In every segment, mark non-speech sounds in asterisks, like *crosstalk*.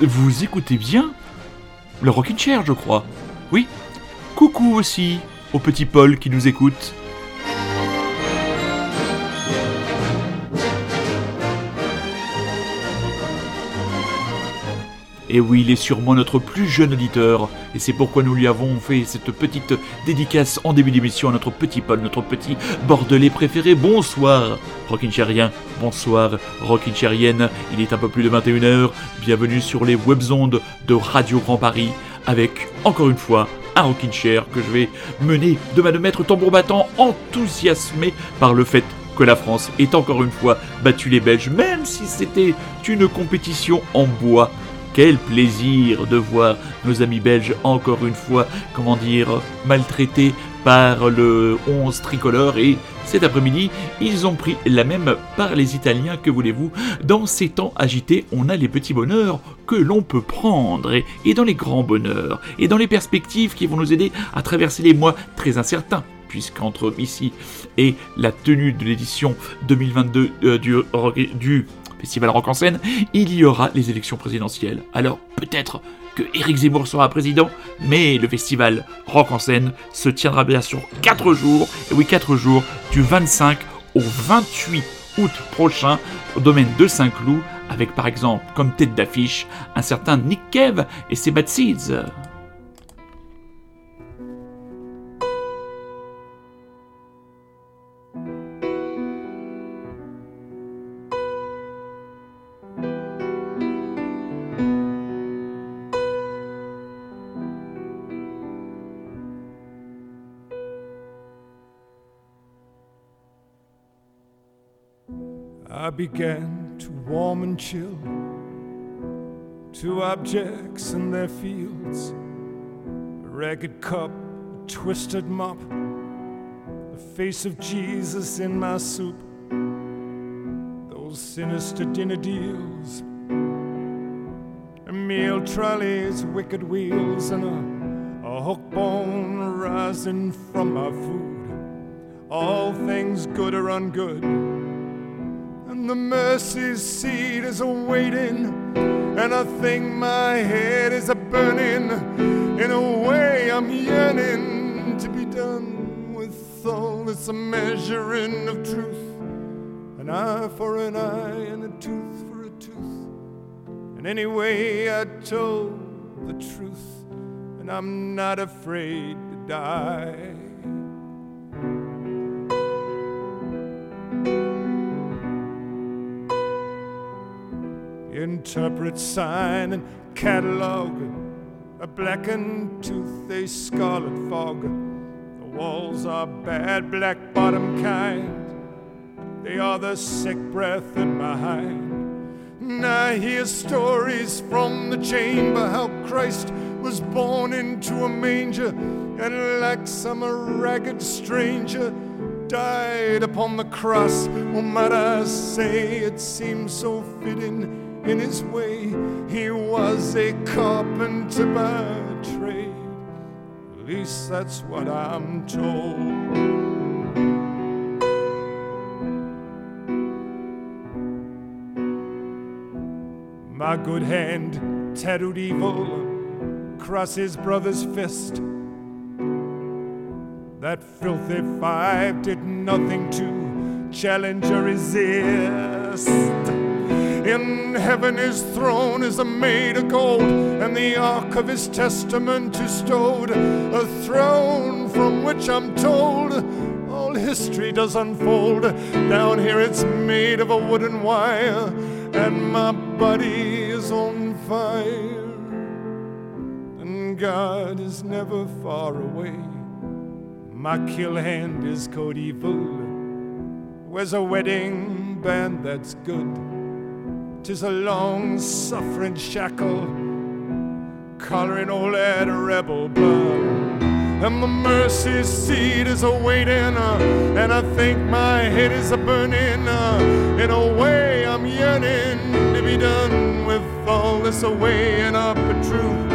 Vous écoutez bien Le Rockin' Chair, je crois. Oui. Coucou aussi au petit Paul qui nous écoute. Et oui, il est sûrement notre plus jeune auditeur, et c'est pourquoi nous lui avons fait cette petite dédicace en début d'émission à notre petit Paul, notre petit bordelais préféré. Bonsoir, Rockinchérien, bonsoir, Rockinchérienne. Il est un peu plus de 21h, bienvenue sur les webzondes de Radio Grand Paris, avec, encore une fois, un Rockin' Chair que je vais mener de main de maître tambour battant, enthousiasmé par le fait que la France ait encore une fois battu les Belges, même si c'était une compétition en bois quel plaisir de voir nos amis belges encore une fois, comment dire, maltraités par le 11 tricolore. Et cet après-midi, ils ont pris la même par les Italiens, que voulez-vous. Dans ces temps agités, on a les petits bonheurs que l'on peut prendre, et, dans les grands bonheurs, et dans les perspectives qui vont nous aider à traverser les mois très incertains puisqu'entre ici et la tenue de l'édition 2022 euh, du, du Festival Rock en scène, il y aura les élections présidentielles. Alors peut-être que Éric Zemmour sera président, mais le festival Rock en scène se tiendra bien sûr 4 jours, et oui 4 jours, du 25 au 28 août prochain au domaine de Saint-Cloud, avec par exemple comme tête d'affiche un certain Nick Kev et ses Bad Seeds. Began to warm and chill to objects in their fields. A ragged cup, a twisted mop, the face of Jesus in my soup, those sinister dinner deals, a meal trolleys, wicked wheels, and a, a hook bone rising from my food. All things good or ungood the mercy seat is awaiting, and I think my head is a burning. In a way, I'm yearning to be done with all this measuring of truth. An eye for an eye and a tooth for a tooth. And anyway, I told the truth, and I'm not afraid to die. Interpret sign and catalog. A blackened tooth, a scarlet fog. The walls are bad, black bottom kind. They are the sick breath in my hind. And I hear stories from the chamber how Christ was born into a manger and, like some a ragged stranger, died upon the cross. Oh, might I say, it seems so fitting in his way. He was a carpenter by trade. At least that's what I'm told. My good hand tattooed evil across his brother's fist. That filthy five did nothing to challenge or resist. In heaven his throne is a made of gold, and the ark of his testament is stowed. A throne from which I'm told all history does unfold. Down here it's made of a wooden wire, and my body is on fire. And God is never far away. My kill hand is code evil. Where's a wedding band that's good? Tis a long suffering shackle, collaring all that rebel blood. And the mercy seat is a waiting, uh, and I think my head is a burning. Uh, in a way, I'm yearning to be done with all this away and up a truth.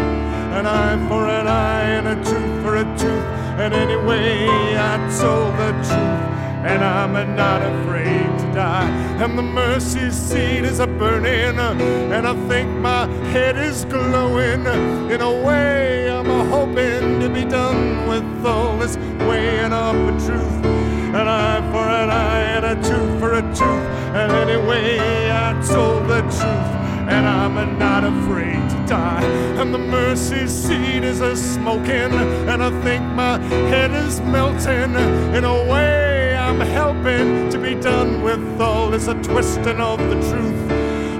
An eye for an eye and a tooth for a tooth. And anyway, I told the truth and I'm not afraid die. And the mercy seat is a burning, and I think my head is glowing. In a way, I'm hoping to be done with all this weighing up of truth. An eye for an eye and a tooth for a tooth. And anyway, I told the truth. And I'm not afraid to die. And the mercy seat is a smoking. And I think my head is melting. In a way, I'm helping to be done with all this a twisting of the truth.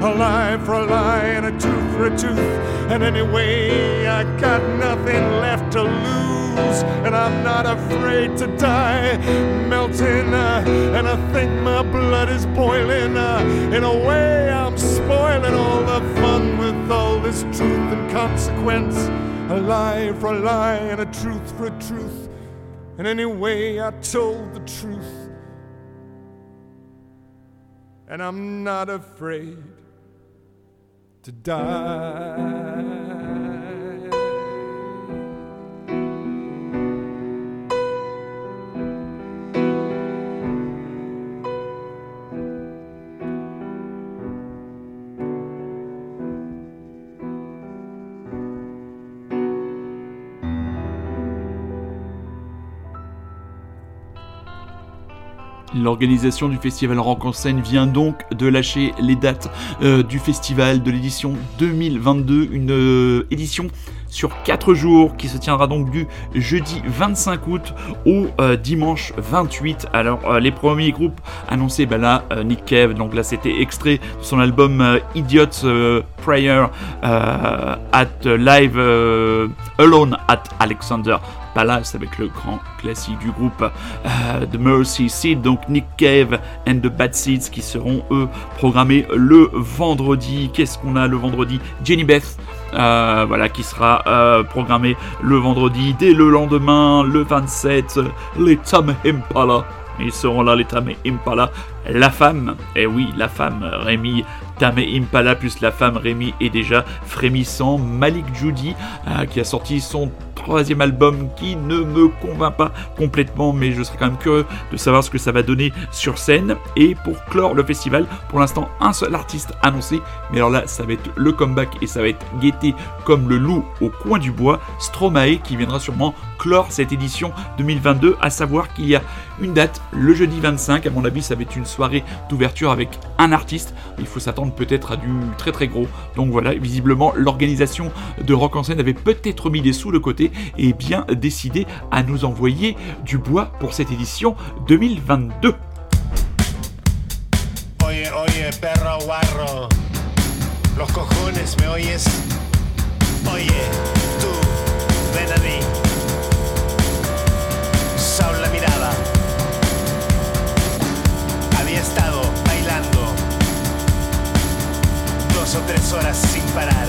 A lie for a lie and a tooth for a tooth. And anyway, I got nothing left to lose. And I'm not afraid to die. Melting, uh, and I think my blood is boiling. Uh, in a way, I'm spoiling all the fun with all this truth and consequence. A lie for a lie and a truth for a truth. And anyway, I told the truth. And I'm not afraid to die. L'organisation du festival Rock en scène vient donc de lâcher les dates euh, du festival de l'édition 2022, une euh, édition sur 4 jours qui se tiendra donc du jeudi 25 août au euh, dimanche 28. Alors les premiers groupes annoncés, bah là Nick Cave, donc là c'était extrait de son album Idiot's Prayer at Live Alone at Alexander Palace avec le grand classique du groupe euh, The Mercy Seed, donc Nick Cave and the Bad Seeds qui seront eux programmés le vendredi. Qu'est-ce qu'on a le vendredi? Jenny Beth. Euh, voilà, qui sera euh, programmé le vendredi. Dès le lendemain, le 27, les Tom Impala. Ils seront là, les Tam Impala. La femme, et eh oui, la femme, Rémi Tam Impala plus la femme Rémi est déjà frémissant. Malik Judy, qui a sorti son troisième album qui ne me convainc pas complètement, mais je serais quand même curieux de savoir ce que ça va donner sur scène. Et pour clore le festival, pour l'instant, un seul artiste annoncé, mais alors là, ça va être le comeback et ça va être guetté comme le loup au coin du bois, Stromae, qui viendra sûrement clore cette édition 2022, à savoir qu'il y a une date, le jeudi 25, à mon avis, ça va être une soirée d'ouverture avec un artiste. Il faut s'attendre peut-être à du très très gros. Donc voilà, visiblement, l'organisation de Rock en scène avait peut-être mis des sous de côté et bien décidé à nous envoyer du bois pour cette édition 2022. Oye, oye, perro guarro, los cojones, ¿me oyes? Oye, dos o tres horas sin parar.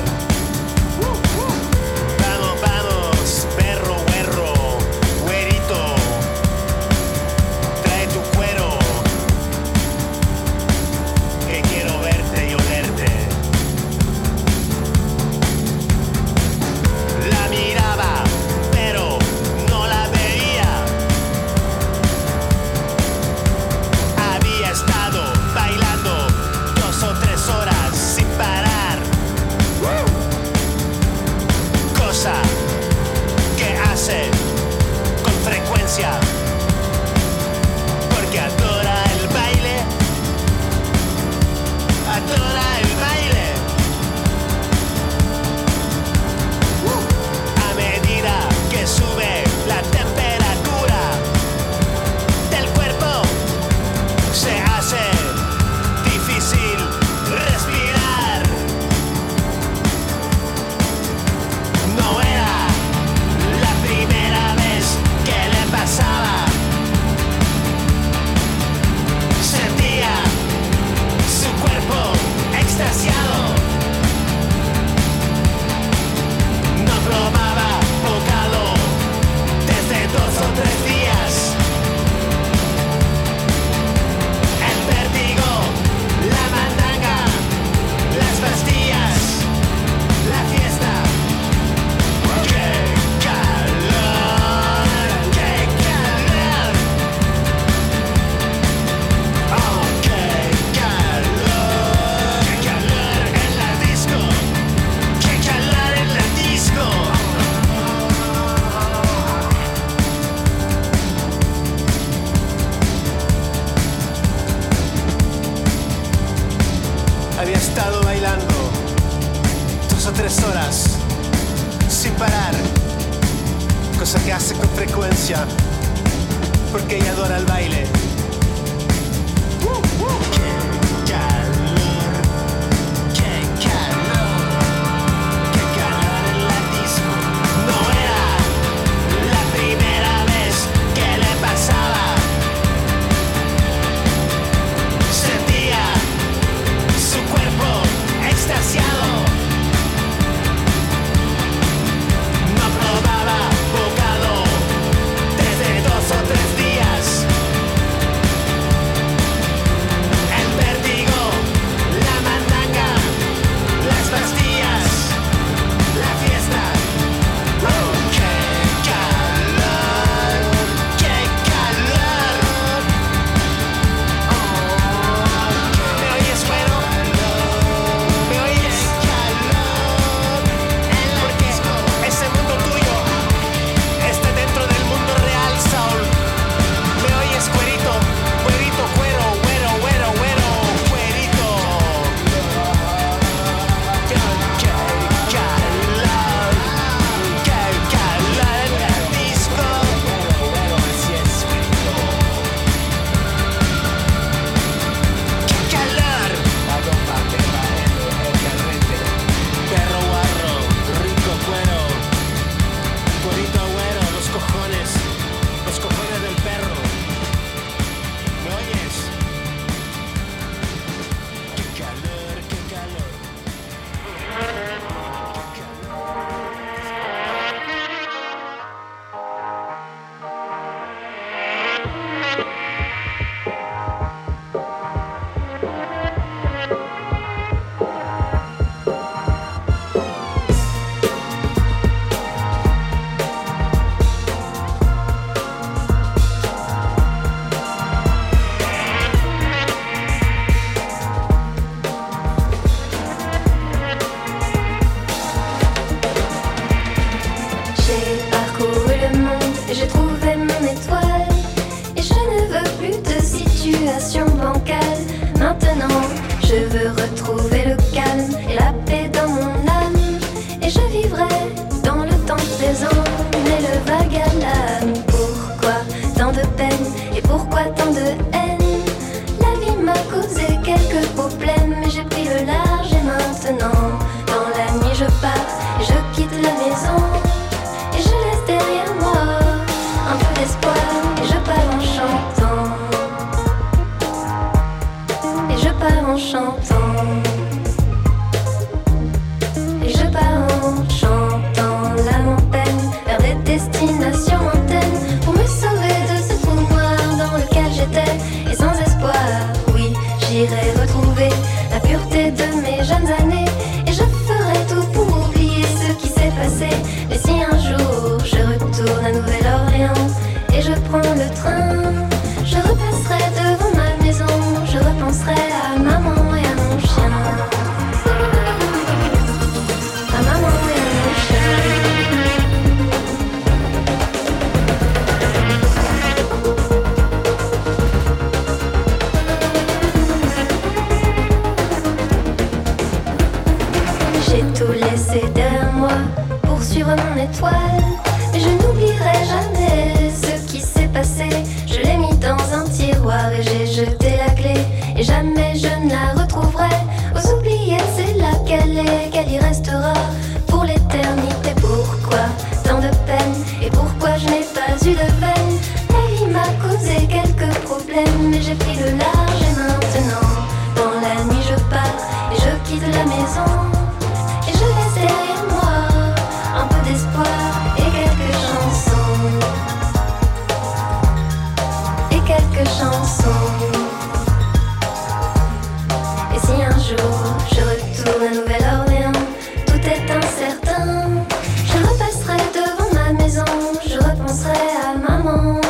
je retourne à Nouvelle-Orléans, tout est incertain. Je repasserai devant ma maison, je repenserai à maman.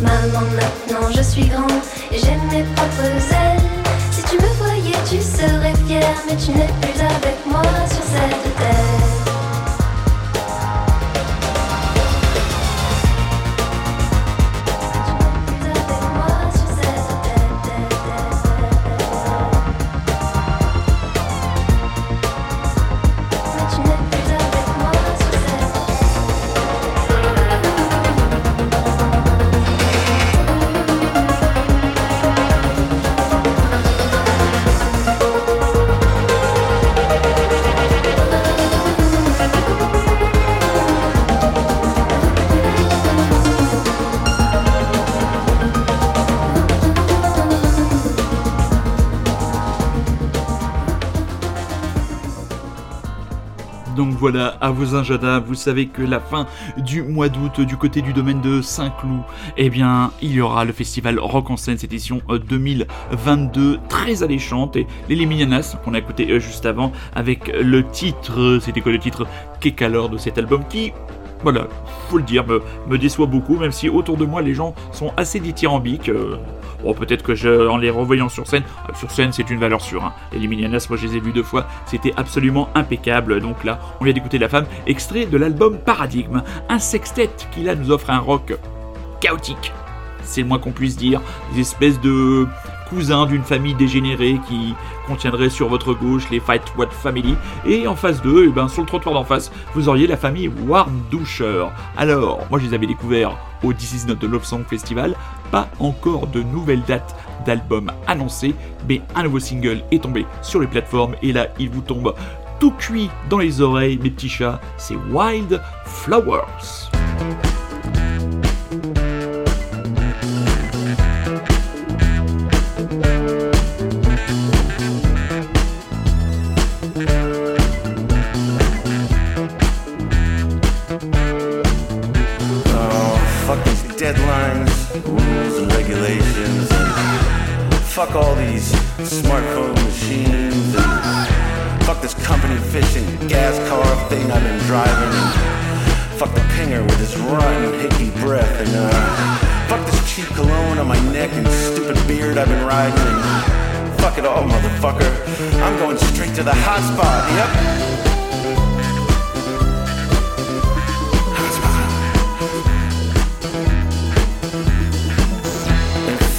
Maman, maintenant je suis grand et j'ai mes propres ailes. Si tu me voyais, tu serais fier, mais tu n'es plus avec moi sur scène. Voilà, à vos agendas, vous savez que la fin du mois d'août, du côté du domaine de Saint-Cloud, eh bien, il y aura le festival Rock en scène, cette édition 2022, très alléchante, et les Liminianas, qu'on a écouté euh, juste avant, avec le titre, c'était quoi le titre? Kekalor de cet album, qui voilà, faut le dire, me, déçoit beaucoup, même si autour de moi les gens sont assez dithyrambiques. Euh, Bon, peut-être que je, en les revoyant sur scène, euh, sur scène c'est une valeur sûre. Hein. Les Minianas, moi je les ai vus deux fois, c'était absolument impeccable. Donc là, on vient d'écouter La Femme, extrait de l'album Paradigme, un sextet qui là nous offre un rock chaotique. C'est le moins qu'on puisse dire, des espèces de cousins d'une famille dégénérée qui contiendrait sur votre gauche les Fight What Family, et en face d'eux, et eh ben, sur le trottoir d'en face, vous auriez la famille Warmduscher. Alors, moi je les avais découverts au This Is Not the Love Song Festival, pas encore de nouvelles dates d'albums annoncées, mais un nouveau single est tombé sur les plateformes, et là il vous tombe tout cuit dans les oreilles, mes petits chats, c'est Wild Flowers. Driving. Fuck the pinger with his rotten hickey breath and uh, fuck this cheap cologne on my neck and stupid beard I've been riding. And fuck it all motherfucker. I'm going straight to the hot spot yep.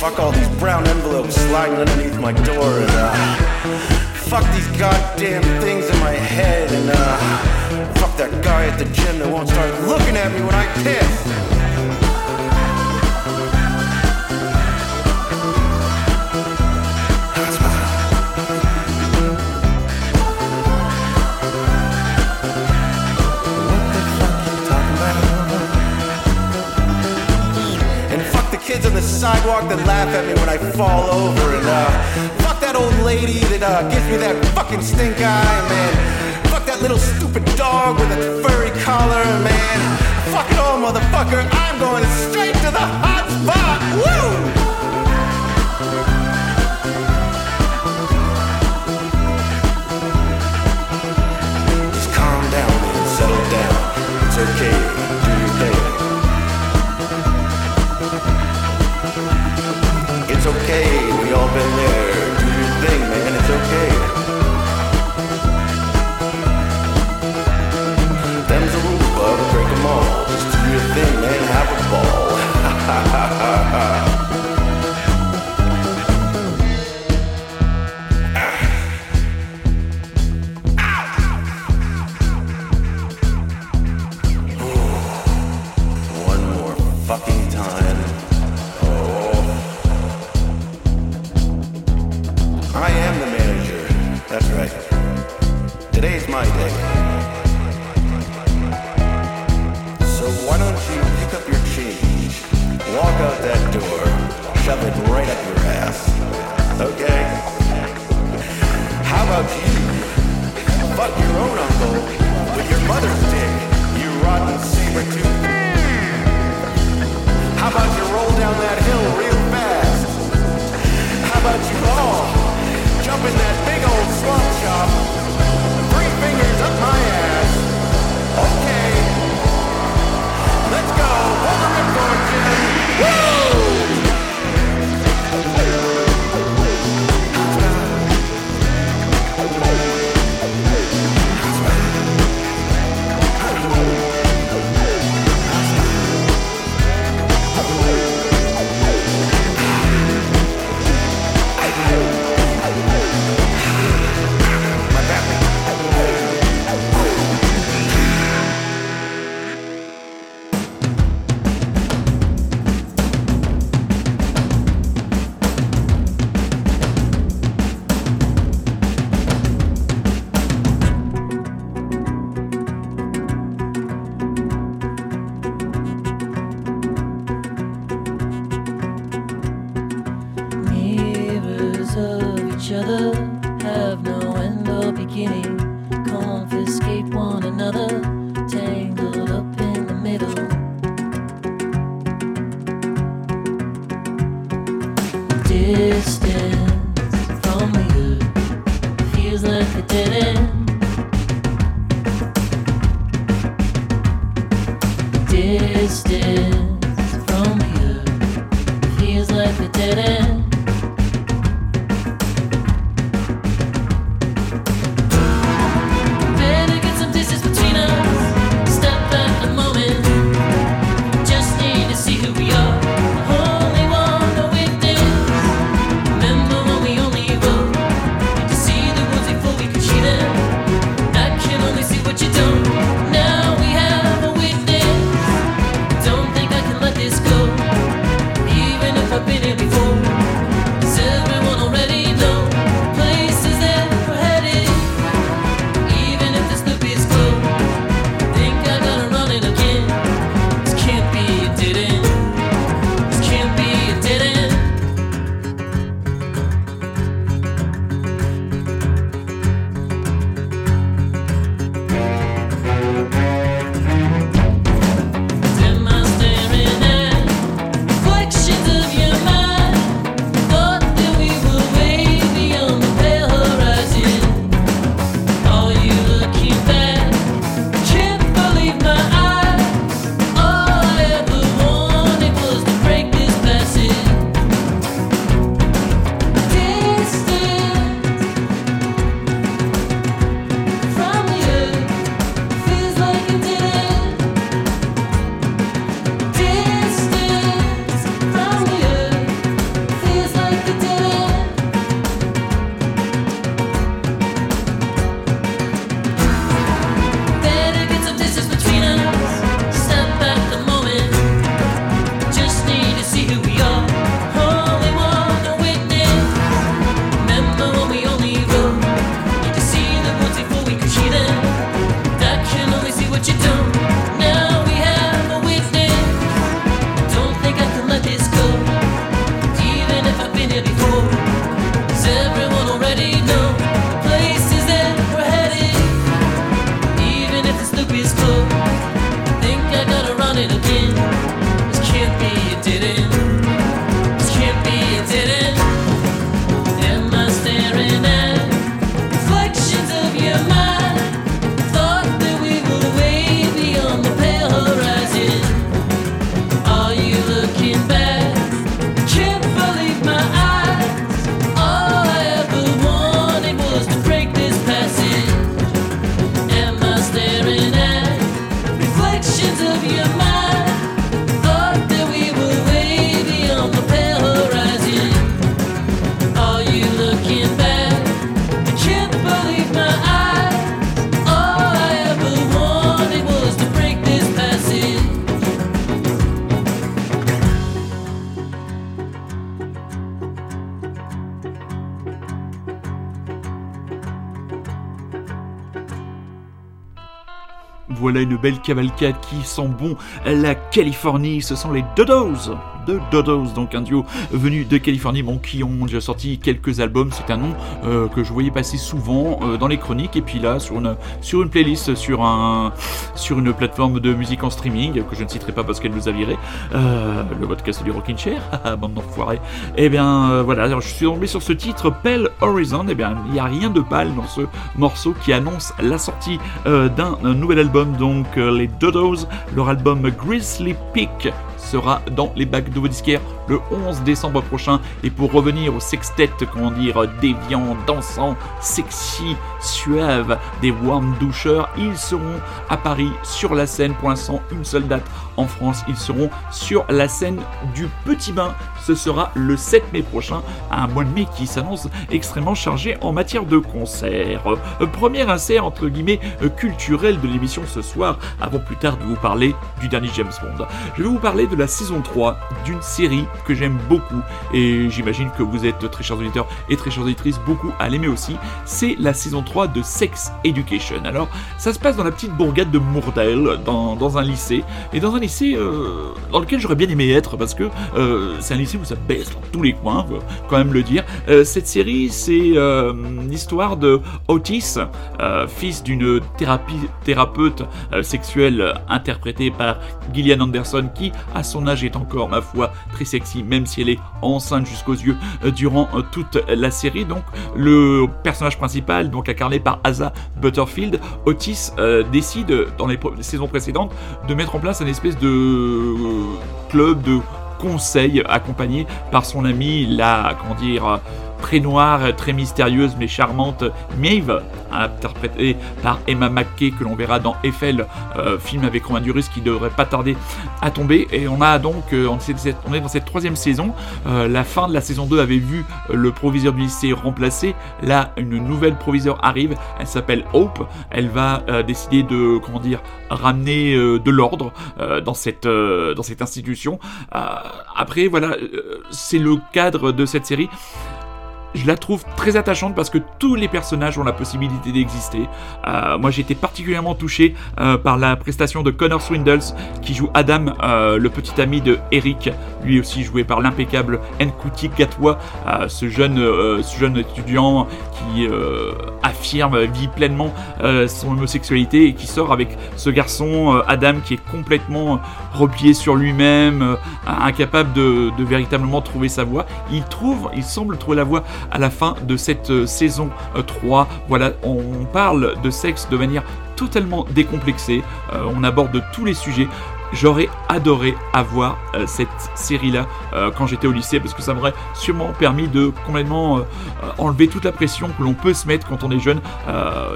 Fuck all these brown envelopes sliding underneath my door and uh fuck these goddamn things in my head and uh that guy at the gym that won't start looking at me when I the kids on the sidewalk that laugh at me when I fall over. And uh, fuck that old lady that uh, gives me that fucking stink eye, man. Little stupid dog with a furry collar, man. Fuck it all, motherfucker. I'm going straight to the hot spot. Woo! Just calm down settle down. It's okay. Do your thing. It's okay. We all been there. ha ha ha une belle cavalcade qui sent bon la Californie. Ce sont les Dodos de Dodos, donc un duo venu de Californie, bon, qui ont déjà sorti quelques albums. C'est un nom euh, que je voyais passer souvent euh, dans les chroniques. Et puis là, sur une, sur une playlist, sur, un, sur une plateforme de musique en streaming, que je ne citerai pas parce qu'elle nous a viré, euh, le podcast du Rockin' Chair, *laughs* bande d'enfoirés. Et eh bien voilà, je suis tombé sur ce titre, Pale Horizon. Et eh bien, il n'y a rien de pâle dans ce morceau qui annonce la sortie d'un nouvel album, donc les Dodos, leur album Grizzly Peak sera dans les bacs de vos disquaires le 11 décembre prochain. Et pour revenir au sextet, comment dire, déviant, dansant, sexy, suave, des warm doucheurs, ils seront à Paris sur la scène. Pour l'instant, une seule date en France. Ils seront sur la scène du Petit Bain. Ce sera le 7 mai prochain, un mois de mai qui s'annonce extrêmement chargé en matière de concerts. Euh, premier insert entre guillemets euh, culturel de l'émission ce soir, avant plus tard de vous parler du dernier James Bond. Je vais vous parler de la saison 3 d'une série que j'aime beaucoup et j'imagine que vous êtes très chers auditeurs et très chères auditrices beaucoup à l'aimer aussi. C'est la saison 3 de Sex Education. Alors ça se passe dans la petite bourgade de Mourdale, dans, dans un lycée et dans un euh, dans lequel j'aurais bien aimé être parce que euh, c'est un lycée où ça baisse dans tous les coins, quand même le dire. Euh, cette série c'est l'histoire de Otis, fils d'une thérapeute sexuelle interprétée par Gillian Anderson qui a son âge, est encore, ma foi, très sexy, même si elle est enceinte jusqu'aux yeux durant toute la série. Donc, le personnage principal, donc incarné par Asa Butterfield, Otis décide, dans les saisons précédentes, de mettre en place une espèce de club de conseil accompagné par son ami, la, comment dire, très noire, très mystérieuse mais charmante Maeve, interprétée par Emma McKay que l'on verra dans Eiffel, euh, film avec Romain Duris qui devrait pas tarder à tomber. Et on a donc, euh, on, est, dans cette troisième saison. Euh, la fin de la saison 2 avait vu le proviseur du lycée remplacé. Là, une nouvelle proviseur arrive. Elle s'appelle Hope. Elle va décider de, comment dire, ramener de l'ordre dans cette dans cette institution. après, voilà, c'est le cadre de cette série je la trouve très attachante parce que tous les personnages ont la possibilité d'exister. Euh, moi j'ai été particulièrement touché euh, par la prestation de Connor Swindles qui joue Adam, euh, le petit ami de Eric, lui aussi joué par l'impeccable Nkuti Gatwa, ce, jeune, ce jeune étudiant qui affirme, vit pleinement son homosexualité et qui sort avec ce garçon Adam qui est complètement replié sur lui-même, incapable de, véritablement trouver sa voie. Il trouve, il semble trouver la voie à la fin de cette euh, saison 3. Euh, voilà, on parle de sexe de manière totalement décomplexée, euh, on aborde tous les sujets. J'aurais adoré avoir euh, cette série-là euh, quand j'étais au lycée parce que ça m'aurait sûrement permis de complètement euh, enlever toute la pression que l'on peut se mettre quand on est jeune,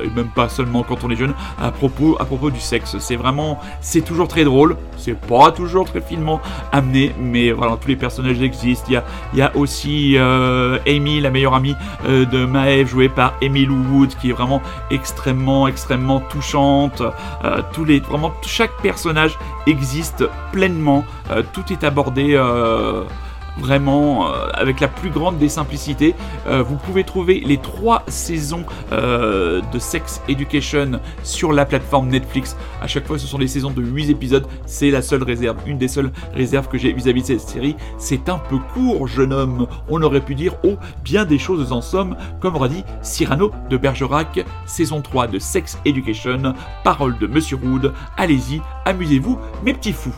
et même pas seulement quand on est jeune, à propos, à propos du sexe. C'est vraiment, c'est toujours très drôle, c'est pas toujours très finement amené, mais voilà, tous les personnages existent. Il y a, y a aussi Amy, la meilleure amie de Maeve, jouée par Emily Wood, qui est vraiment extrêmement, extrêmement touchante. tous les, vraiment, chaque personnage existe existe pleinement. Euh, tout est abordé euh, vraiment euh, avec la plus grande des simplicités. vous pouvez trouver les trois saisons de Sex Education sur la plateforme Netflix. À chaque fois, ce sont des saisons de 8 épisodes. C'est la seule réserve, une des seules réserves que j'ai vis-à-vis de cette série. C'est un peu court, jeune homme. On aurait pu dire, oh, bien des choses en somme, comme aura dit Cyrano de Bergerac, saison 3 de Sex Education, parole de Monsieur Wood. Allez-y, amusez-vous, mes petits fous.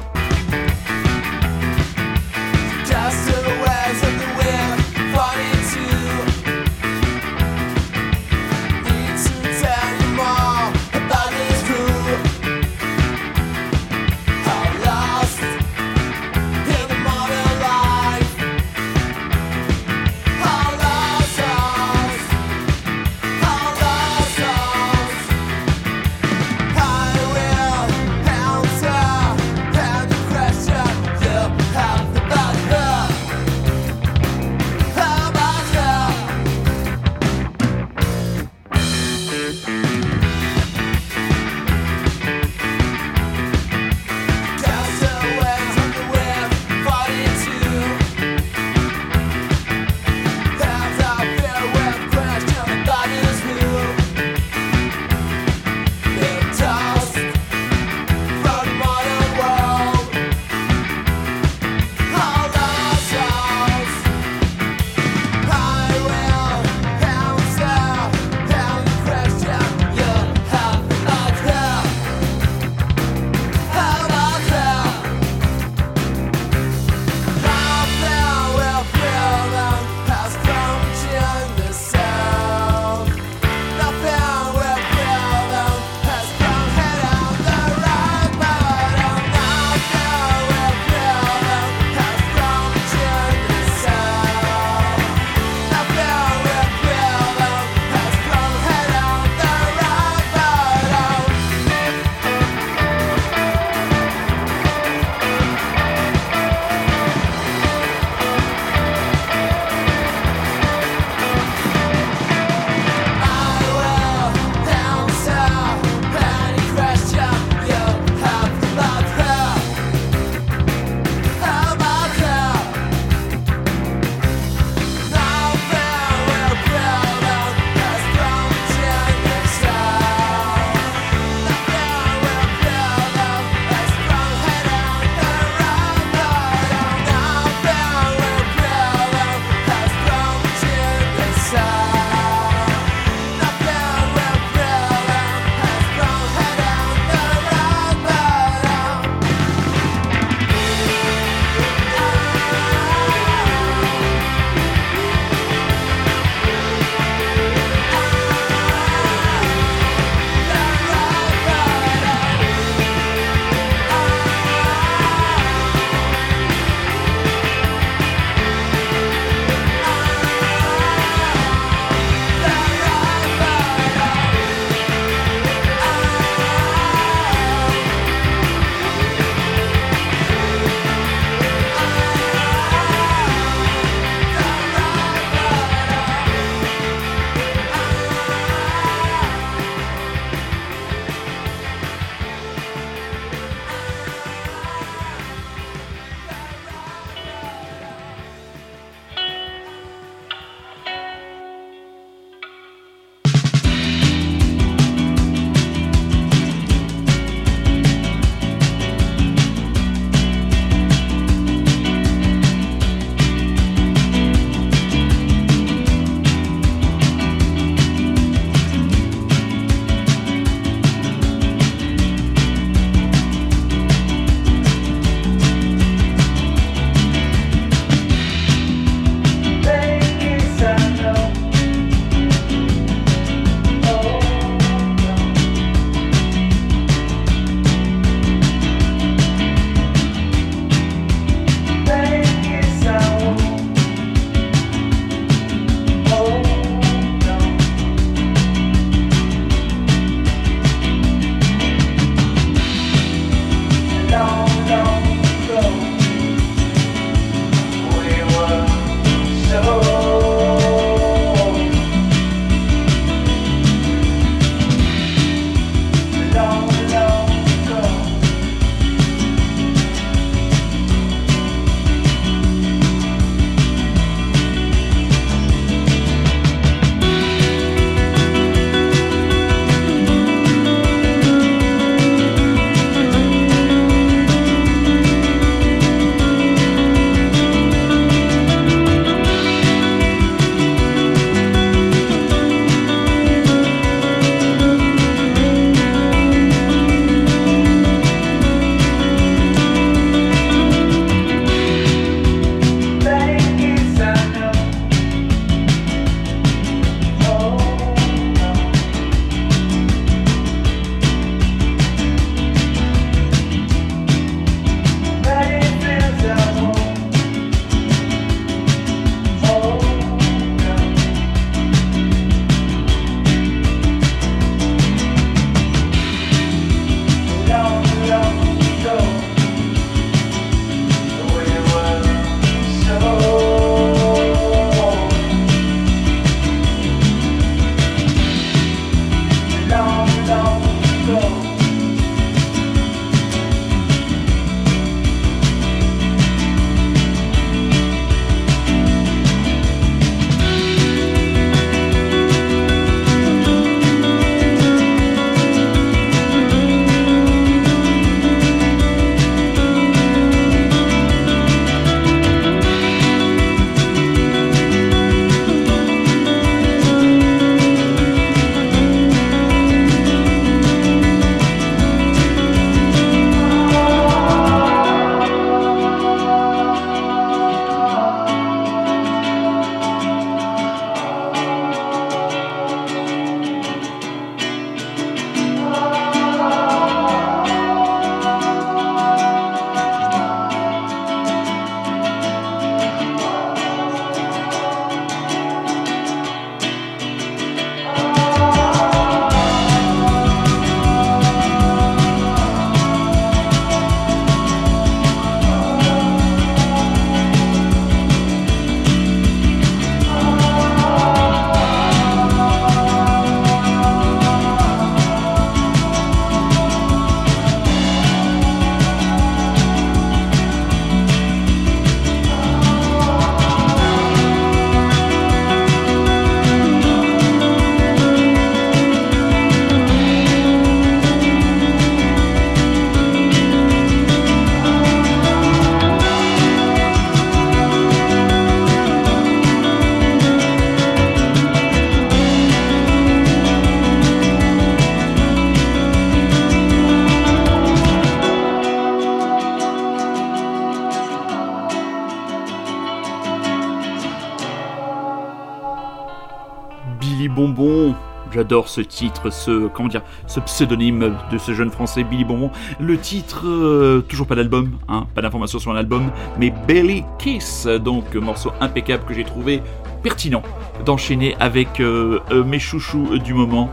J'adore ce titre, ce comment dire, ce pseudonyme de ce jeune français Billy Bonbon. Le titre, euh, toujours pas d'album, hein, pas d'informations sur l'album, mais Belly Kiss, donc morceau impeccable que j'ai trouvé pertinent d'enchaîner avec euh, euh, mes chouchous du moment.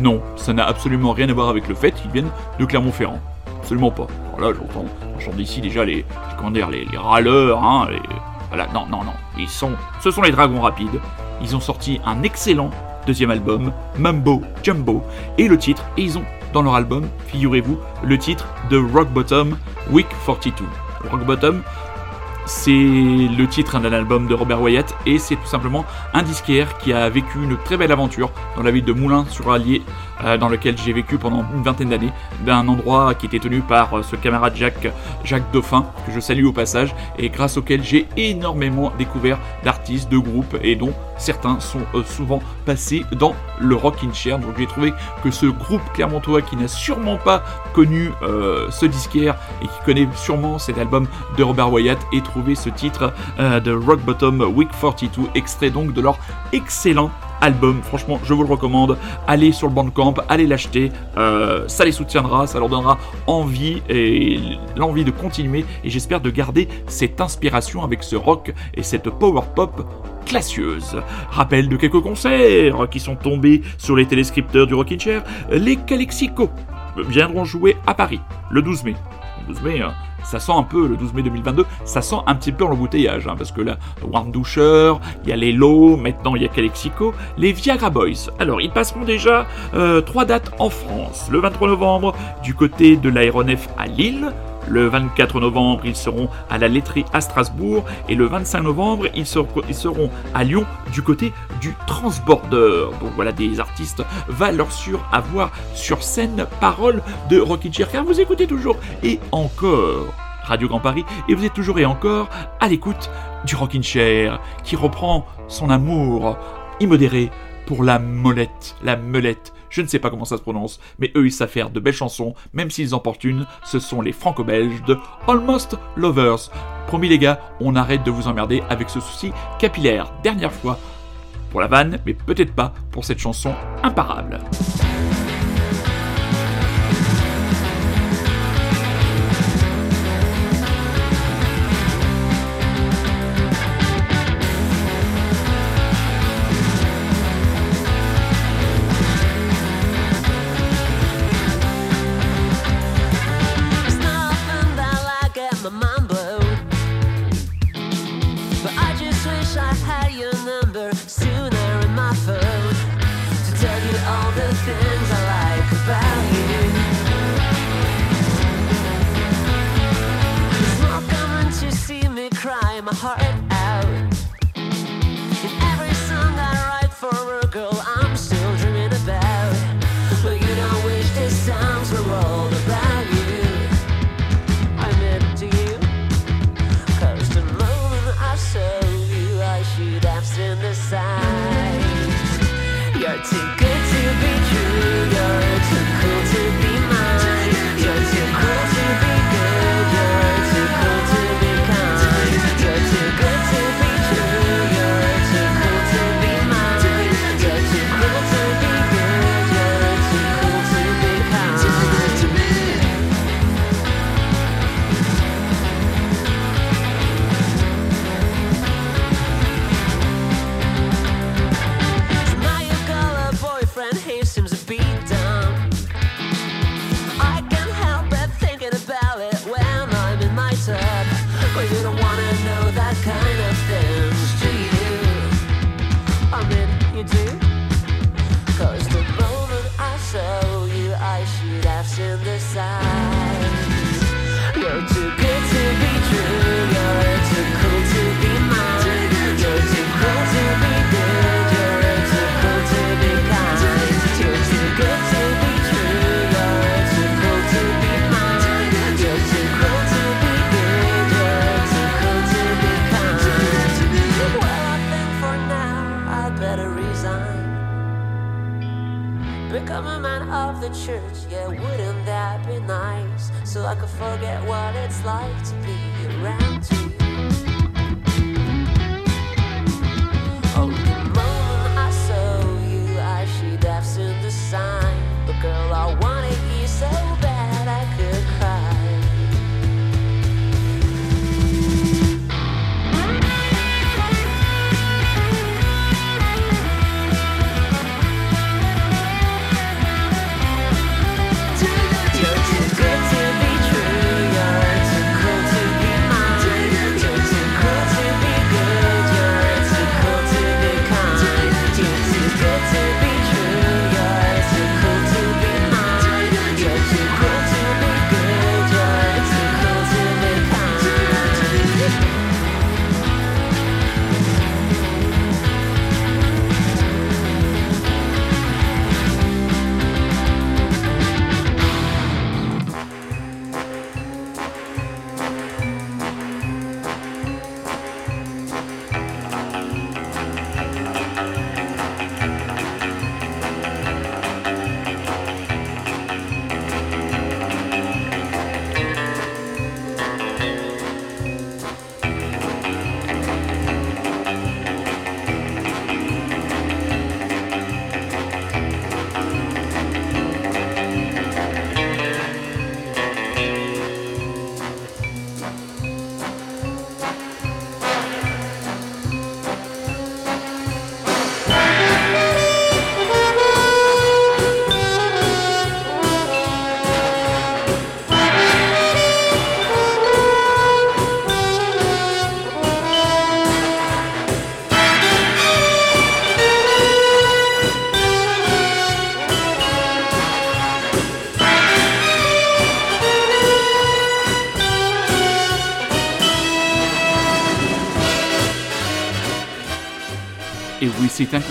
Non, ça n'a absolument rien à voir avec le fait qu'ils viennent de Clermont-Ferrand. Absolument pas. Alors là, j'entends, j'entends d'ici déjà les, dire, les, les râleurs, hein, les, voilà, non, non, non. Ils sont, ce sont les Dragons Rapides. Ils ont sorti un excellent deuxième album, Mumbo Jumbo, et le titre, et ils ont dans leur album, figurez-vous, le titre de Rock Bottom Week 42. Rock Bottom, c'est le titre d'un album de Robert Wyatt et c'est tout simplement un disquaire qui a vécu une très belle aventure dans la ville de Moulins-sur-Allier, euh, dans lequel j'ai vécu pendant une vingtaine d'années, d'un endroit qui était tenu par euh, ce camarade Jacques, Jacques Dauphin, que je salue au passage, et grâce auquel j'ai énormément découvert d'artistes, de groupes, et dont certains sont euh, souvent passés dans le Rock in Chair. Donc j'ai trouvé que ce groupe clermontois qui n'a sûrement pas connu ce disquaire et qui connaît sûrement cet album de Robert Wyatt et trouvé ce titre de Rock Bottom Week 42, extrait donc de leur excellent album. Franchement, je vous le recommande. Allez sur le Bandcamp, allez l'acheter. Euh, ça les soutiendra, ça leur donnera envie et l'envie de continuer. Et j'espère de garder cette inspiration avec ce rock et cette power pop classieuse. Rappel de quelques concerts qui sont tombés sur les téléscripteurs du Rockin' Chair. Les Calexico viendront jouer à Paris le 12 mai. Le 12 mai, hein ça sent un peu, le 12 mai 2022, ça sent un petit peu l'embouteillage, hein, parce que là, Warm Doucher, il y a les Low, maintenant il y a Calexico, les Viagra Boys. Alors, ils passeront déjà euh, trois dates en France. Le 23 novembre, du côté de l'aéronef à Lille, le 24 novembre, ils seront à la laiterie à Strasbourg. Et le 25 novembre, ils seront à Lyon du côté du Transborder. Donc voilà des artistes valeurs sûres à voir sur scène. Parole de Rocky Chair. Car vous écoutez toujours et encore Radio Grand Paris. Et vous êtes toujours et encore à l'écoute du Rockin' Chair qui reprend son amour immodéré pour la molette, la melette je ne sais pas comment ça se prononce, mais eux ils savent faire de belles chansons, même s'ils en portent une, ce sont les franco-belges de Almost Lovers. Promis les gars, on arrête de vous emmerder avec ce souci capillaire. Dernière fois pour la vanne, mais peut-être pas pour cette chanson imparable. the church, yeah, wouldn't that be nice? So I could forget what it's like to be.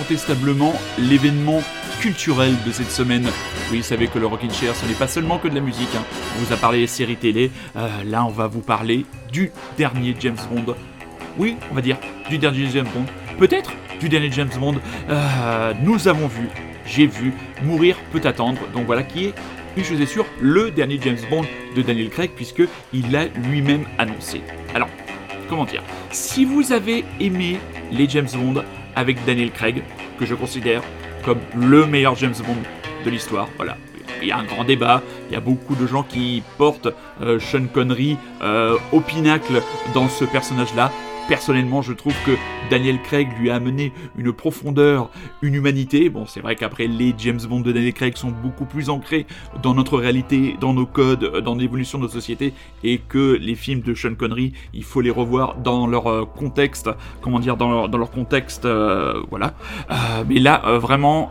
Incontestablement l'événement culturel de cette semaine. Vous savez que le Rockin' Chair, ce n'est pas seulement que de la musique. hein. On vous a parlé des séries télé. Euh, là, on va vous parler du dernier James Bond. Oui, on va dire du dernier James Bond. Peut-être du dernier James Bond. Euh, nous avons vu, j'ai vu, Mourir peut attendre. Donc voilà qui est, une chose est sûre, le dernier James Bond de Daniel Craig, puisque il l'a lui-même annoncé. Alors, comment dire? Si vous avez aimé les James Bond avec Daniel Craig, que je considère comme le meilleur James Bond de l'histoire, voilà. Il y a un grand débat, il y a beaucoup de gens qui portent euh, Sean Connery euh, au pinacle dans ce personnage-là. Personnellement, je trouve que Daniel Craig lui a amené une profondeur, une humanité. Bon, c'est vrai qu'après, les James Bond de Daniel Craig sont beaucoup plus ancrés dans notre réalité, dans nos codes, dans l'évolution de nos sociétés, et que les films de Sean Connery, il faut les revoir dans leur euh, contexte, comment dire, dans leur, contexte, euh, voilà. Euh, mais là, vraiment,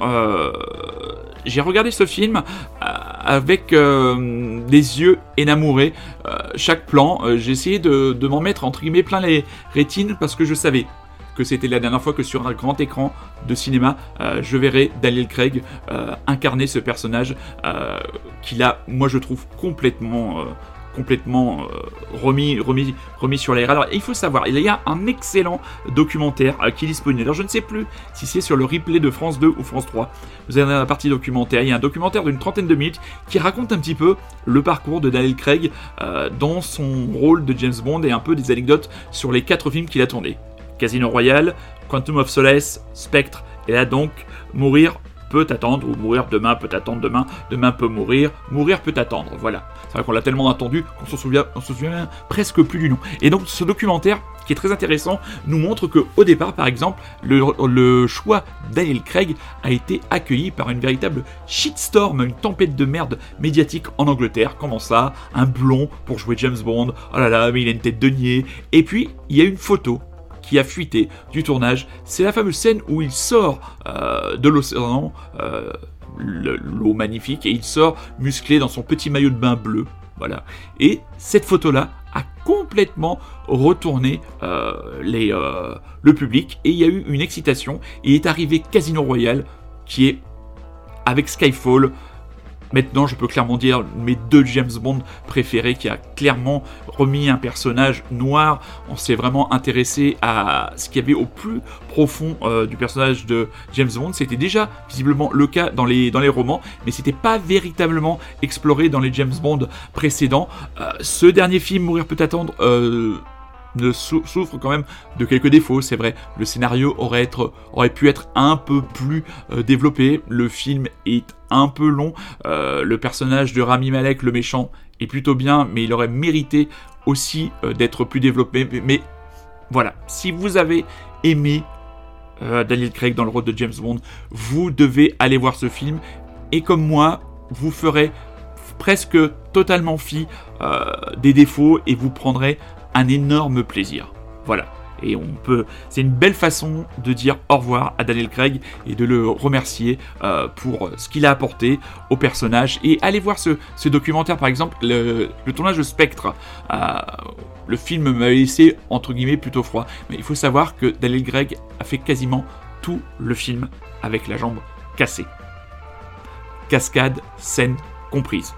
j'ai regardé ce film euh, avec euh, les yeux énamourés. Euh, chaque plan, j'ai essayé de, m'en mettre entre guillemets plein les rétines parce que je savais que c'était la dernière fois que sur un grand écran de cinéma, je verrais Daniel Craig incarner ce personnage qu'il a, moi je trouve, complètement... complètement euh, remis, remis, remis sur les rails. Alors, il faut savoir, il y a un excellent documentaire euh, qui est disponible. Alors, je ne sais plus si c'est sur le replay de France 2 ou France 3. Vous avez la partie documentaire, il y a un documentaire d'une trentaine de minutes qui raconte un petit peu le parcours de Daniel Craig euh, dans son rôle de James Bond et un peu des anecdotes sur les quatre films qu'il a tournés. Casino Royale, Quantum of Solace, Spectre, et là donc, Mourir peut attendre, ou mourir demain peut attendre demain, demain peut mourir, mourir peut attendre, voilà. C'est vrai qu'on l'a tellement attendu qu'on se souvient, on se souvient presque plus du nom. Et donc ce documentaire, qui est très intéressant, nous montre que au départ, par exemple, le, choix Daniel Craig a été accueilli par une véritable shitstorm, une tempête de merde médiatique en Angleterre. Comment ça? Un blond pour jouer James Bond Oh là là, mais il a une tête de niais. Et puis, il y a une photo qui a fuité du tournage. C'est la fameuse scène où il sort euh, de l'océan, euh, le- l'eau magnifique, et il sort musclé dans son petit maillot de bain bleu. Voilà. Et cette photo-là a complètement retourné euh, les, le public, et il y a eu une excitation. Il est arrivé Casino Royale, qui est avec Skyfall. Maintenant, je peux clairement dire mes deux James Bond préférés, qui a clairement remis un personnage noir. On s'est vraiment intéressé à ce qu'il y avait au plus profond euh, du personnage de James Bond. C'était déjà visiblement le cas dans les, romans, mais c'était pas véritablement exploré dans les James Bond précédents. Euh, ce dernier film, Mourir peut attendre, euh, souffre quand même de quelques défauts, c'est vrai. Le scénario aurait, pu être un peu plus euh, développé. Le film est un peu long. Euh, le personnage de Rami Malek, le méchant, est plutôt bien, mais il aurait mérité aussi euh, d'être plus développé. Mais, voilà, si vous avez aimé Daniel Craig dans le rôle de James Bond, vous devez aller voir ce film. Et comme moi, vous ferez presque totalement fi des défauts et vous prendrez un énorme plaisir. Voilà. Et on peut, c'est une belle façon de dire au revoir à Daniel Craig et de le remercier euh, pour ce qu'il a apporté au personnage. Et allez voir ce, documentaire, par exemple, le, le tournage de Spectre. Euh, le film m'a laissé entre guillemets plutôt froid, mais il faut savoir que Daniel Craig a fait quasiment tout le film avec la jambe cassée. Cascade, scène comprise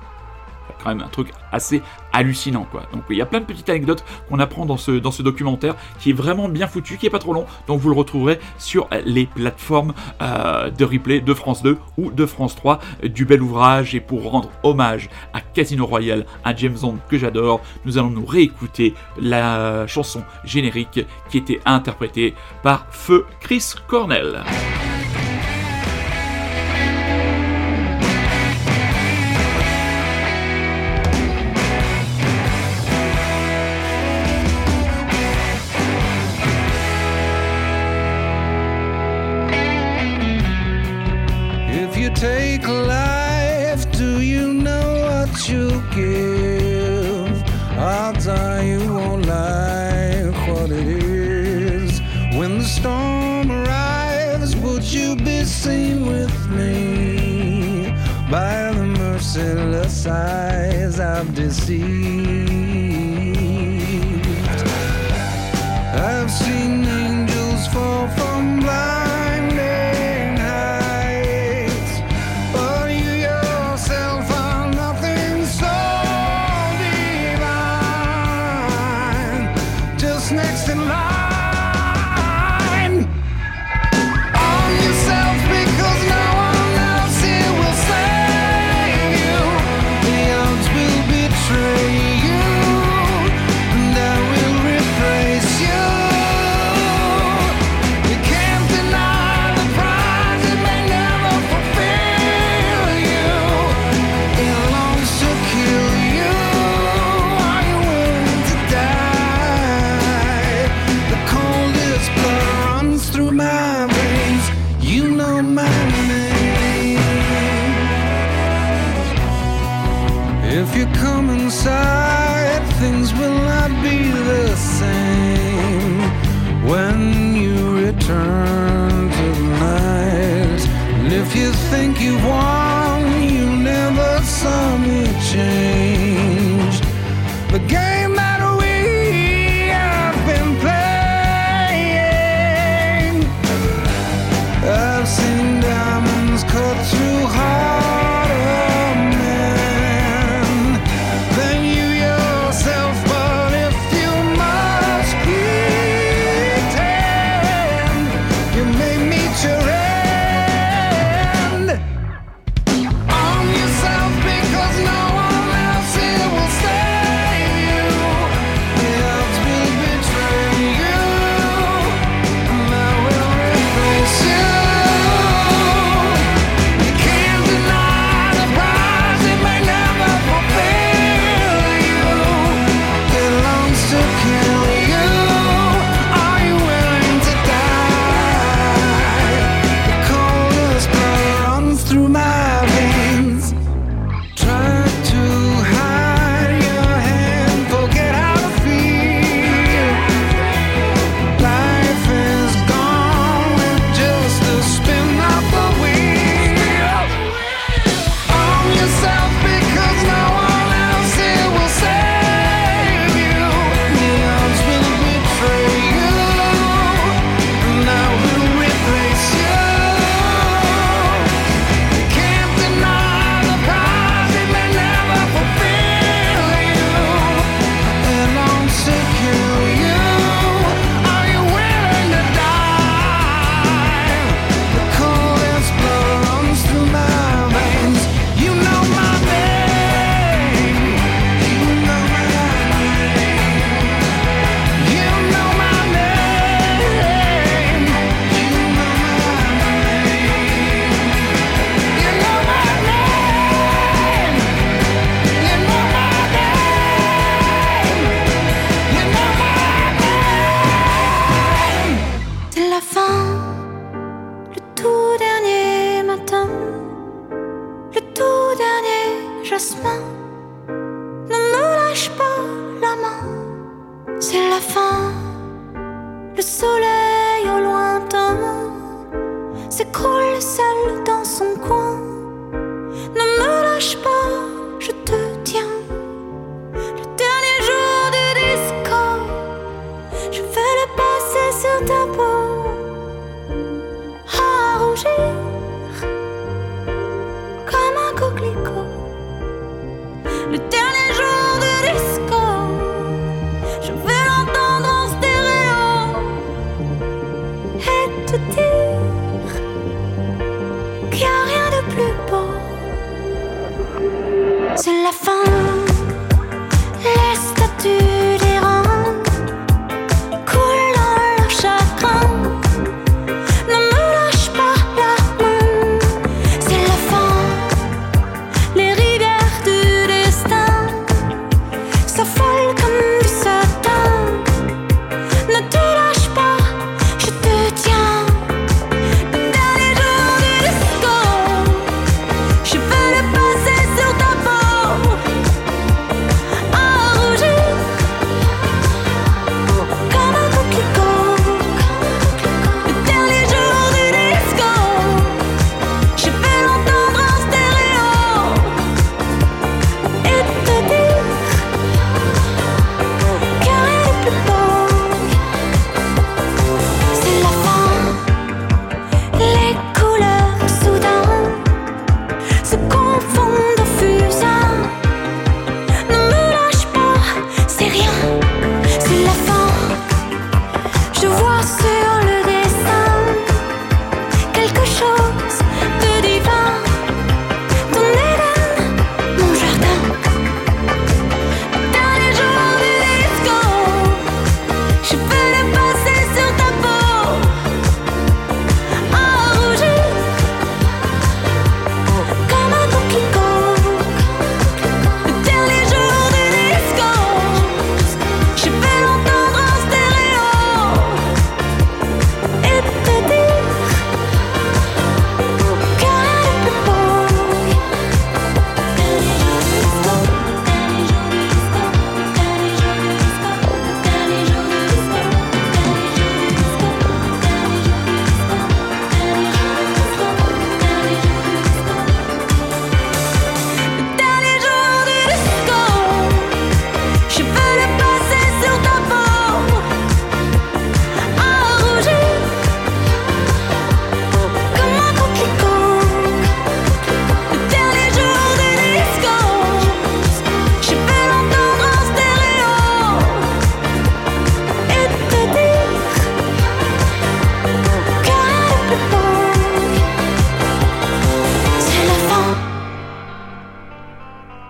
quand même un truc assez hallucinant quoi. Donc il y a plein de petites anecdotes qu'on apprend dans ce, documentaire qui est vraiment bien foutu, qui est pas trop long, donc vous le retrouverez sur les plateformes euh, de replay de France 2 ou de France 3 euh, du bel ouvrage et pour rendre hommage à Casino Royale, un James Bond que j'adore, nous allons nous réécouter la chanson générique qui était interprétée par Feu Chris Cornell. merciless eyes of deceit.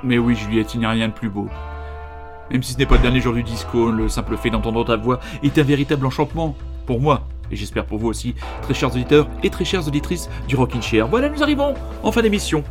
Mais oui, Juliette, il n'y a rien de plus beau. Même si ce n'est pas le dernier jour du disco, le simple fait d'entendre ta voix est un véritable enchantement. Pour moi, et j'espère pour vous aussi, très chers auditeurs et très chères auditrices du Rockin' Chair. Voilà, nous arrivons en fin d'émission,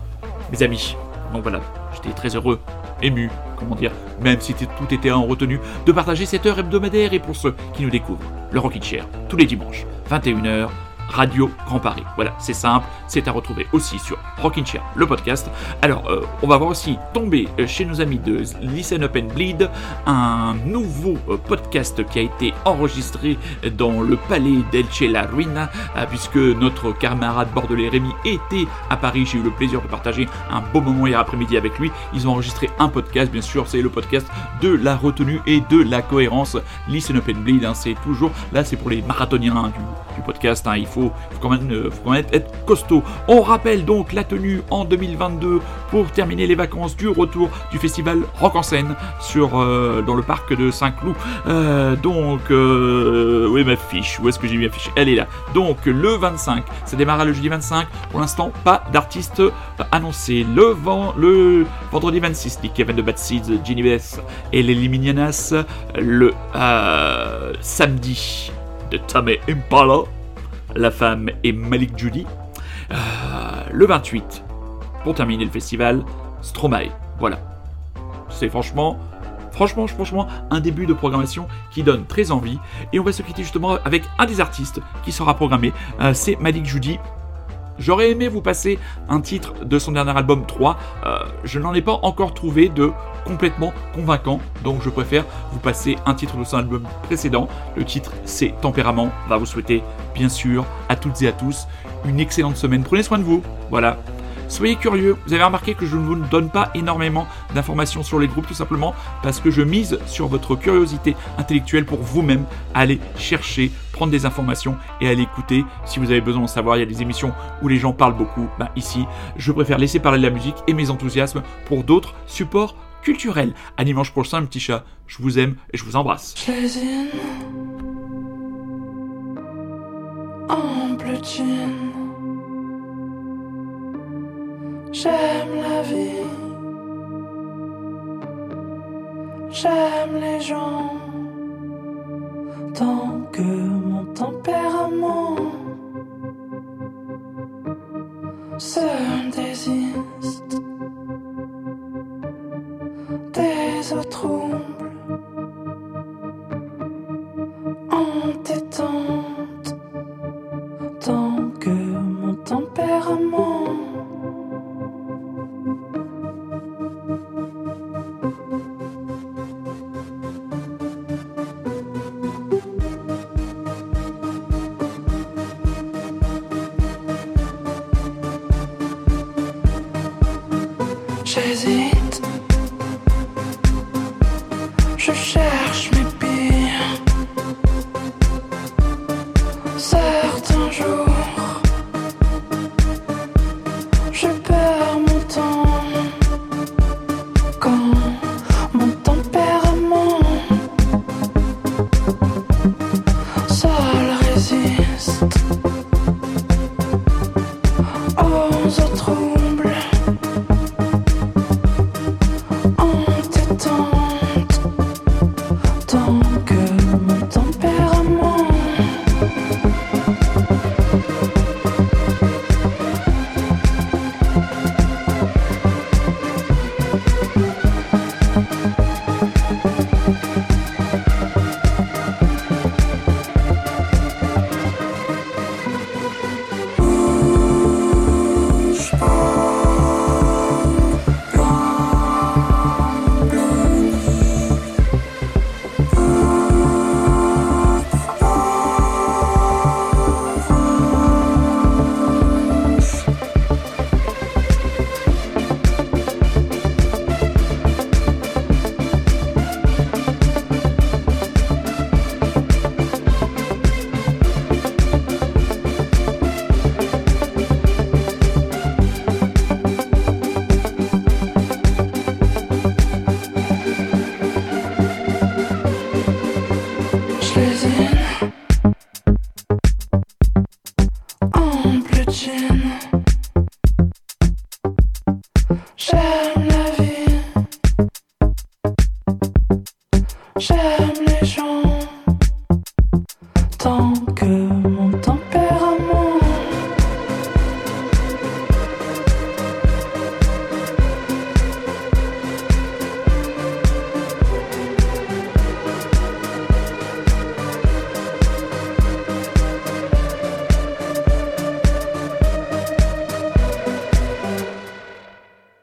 mes amis. Donc voilà, j'étais très heureux, ému, comment dire, même si tout était en retenue, de partager cette heure hebdomadaire et pour ceux qui nous découvrent, le Rockin' Chair, tous les dimanches, 21h, Radio Grand Paris. Voilà, c'est simple, c'est à retrouver aussi sur Rockin' Chair, le podcast. Alors, euh, on va voir aussi tomber euh, chez nos amis de Listen Up and Bleed un nouveau euh, podcast qui a été enregistré dans le palais d'Elche la Ruina, puisque notre camarade bordelais Rémi était à Paris. J'ai eu le plaisir de partager un beau moment hier après-midi avec lui. Ils ont enregistré un podcast, bien sûr, c'est le podcast de la retenue et de la cohérence. Listen Up and Bleed, hein, c'est toujours, là c'est pour les marathoniens du, du podcast, hein, il faut faut, euh, faut quand même être costaud. On rappelle donc la tenue en 2022 pour terminer les vacances du retour du festival Rock en scène sur, euh, dans le parc de Saint-Cloud. Euh, donc, où est ma fiche Où est-ce que j'ai mis ma fiche? Elle est là. Donc, le 25, ça démarra le jeudi 25. Pour l'instant, pas d'artiste annoncé. Le, vendredi 26, Nick Kevin de Bad Seeds, Ginny Bess et les Liminianas. Le samedi de Tame Impala la femme est Malik Judy. Euh, le 28, pour terminer le festival, Stromae. Voilà. C'est franchement, franchement, franchement, un début de programmation qui donne très envie. Et on va se quitter justement avec un des artistes qui sera programmé. Euh, c'est Malik Judy. J'aurais aimé vous passer un titre de son dernier album 3. Euh, je n'en ai pas encore trouvé de complètement convaincant, donc je préfère vous passer un titre de son album précédent. Le titre c'est Tempérament. On va vous souhaiter bien sûr à toutes et à tous une excellente semaine. Prenez soin de vous. Voilà. Soyez curieux, vous avez remarqué que je ne vous donne pas énormément d'informations sur les groupes tout simplement parce que je mise sur votre curiosité intellectuelle pour vous-même aller chercher, prendre des informations et aller écouter. Si vous avez besoin de savoir, il y a des émissions où les gens parlent beaucoup. Ben, ici, je préfère laisser parler de la musique et mes enthousiasmes pour d'autres supports culturels. À dimanche prochain, petit chat. Je vous aime et je vous embrasse. J'aime la vie, j'aime les gens, tant que mon tempérament se désiste des eaux troubles entêtantes, tant que mon tempérament